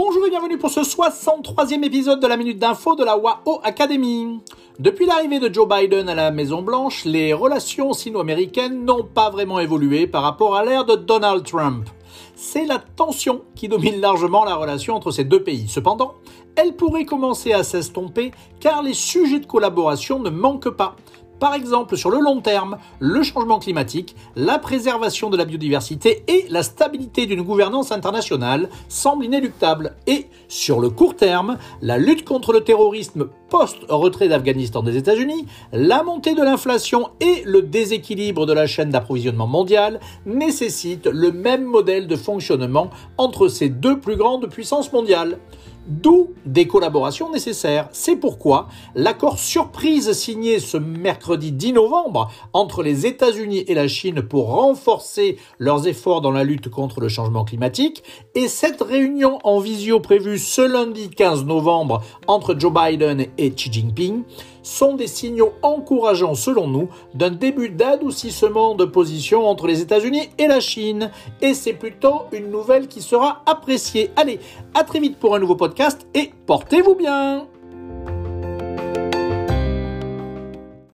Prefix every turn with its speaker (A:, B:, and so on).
A: Bonjour et bienvenue pour ce 63e épisode de la Minute d'Info de la WAO Academy. Depuis l'arrivée de Joe Biden à la Maison Blanche, les relations sino-américaines n'ont pas vraiment évolué par rapport à l'ère de Donald Trump. C'est la tension qui domine largement la relation entre ces deux pays. Cependant, elle pourrait commencer à s'estomper car les sujets de collaboration ne manquent pas. Par exemple, sur le long terme, le changement climatique, la préservation de la biodiversité et la stabilité d'une gouvernance internationale semblent inéluctables. Et sur le court terme, la lutte contre le terrorisme post-retrait d'Afghanistan des États-Unis, la montée de l'inflation et le déséquilibre de la chaîne d'approvisionnement mondiale nécessitent le même modèle de fonctionnement entre ces deux plus grandes puissances mondiales. D'où des collaborations nécessaires. C'est pourquoi l'accord surprise signé ce mercredi 10 novembre entre les États-Unis et la Chine pour renforcer leurs efforts dans la lutte contre le changement climatique et cette réunion en visio prévue ce lundi 15 novembre entre Joe Biden et Xi Jinping sont des signaux encourageants selon nous d'un début d'adoucissement de position entre les États-Unis et la Chine. Et c'est plutôt une nouvelle qui sera appréciée. Allez, à très vite pour un nouveau podcast et portez-vous bien